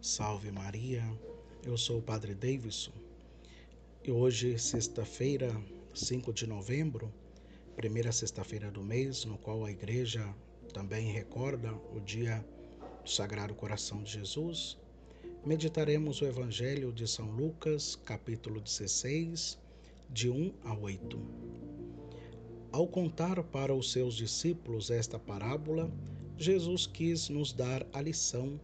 Salve Maria, eu sou o Padre Davidson e hoje, sexta-feira, 5 de novembro, primeira sexta-feira do mês, no qual a Igreja também recorda o dia do Sagrado Coração de Jesus, meditaremos o Evangelho de São Lucas, capítulo 16, de 1 a 8. Ao contar para os seus discípulos esta parábola, Jesus quis nos dar a lição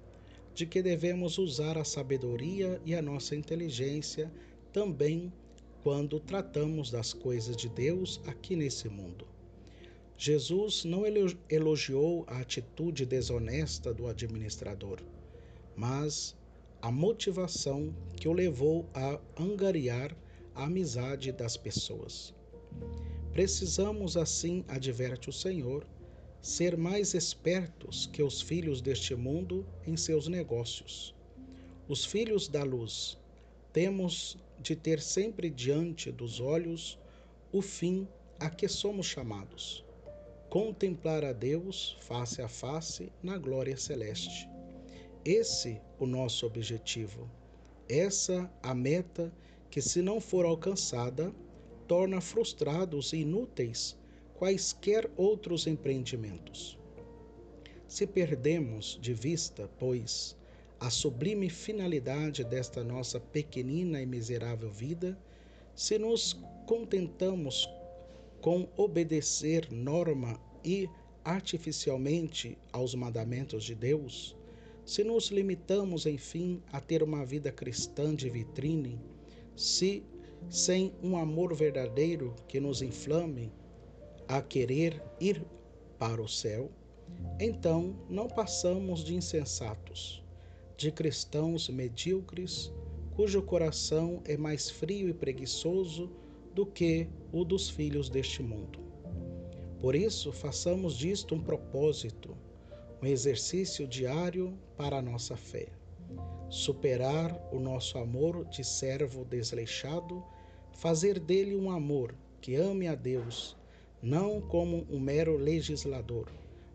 de que devemos usar a sabedoria e a nossa inteligência também quando tratamos das coisas de Deus aqui nesse mundo. Jesus não elogiou a atitude desonesta do administrador, mas a motivação que o levou a angariar a amizade das pessoas. Precisamos, assim, adverte o Senhor, ser mais espertos que os filhos deste mundo em seus negócios. Os filhos da luz temos de ter sempre diante dos olhos o fim a que somos chamados: contemplar a Deus face a face na glória celeste. Esse o nosso objetivo. Essa a meta que, se não for alcançada, torna frustrados e inúteis quaisquer outros empreendimentos. Se perdemos de vista, pois, a sublime finalidade desta nossa pequenina e miserável vida, se nos contentamos com obedecer norma e artificialmente aos mandamentos de Deus, se nos limitamos, enfim, a ter uma vida cristã de vitrine, se sem um amor verdadeiro que nos inflame a querer ir para o céu, então não passamos de insensatos, de cristãos medíocres, cujo coração é mais frio e preguiçoso do que o dos filhos deste mundo. Por isso, façamos disto um propósito, um exercício diário para a nossa fé. Superar o nosso amor de servo desleixado, fazer dele um amor que ame a Deus não como um mero legislador,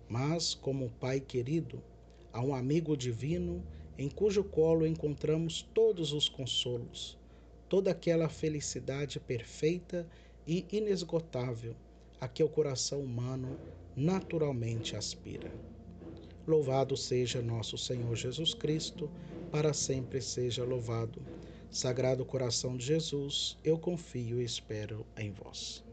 mas como um pai querido, a um amigo divino em cujo colo encontramos todos os consolos, toda aquela felicidade perfeita e inesgotável a que o coração humano naturalmente aspira. Louvado seja nosso Senhor Jesus Cristo, para sempre seja louvado. Sagrado coração de Jesus, eu confio e espero em vós.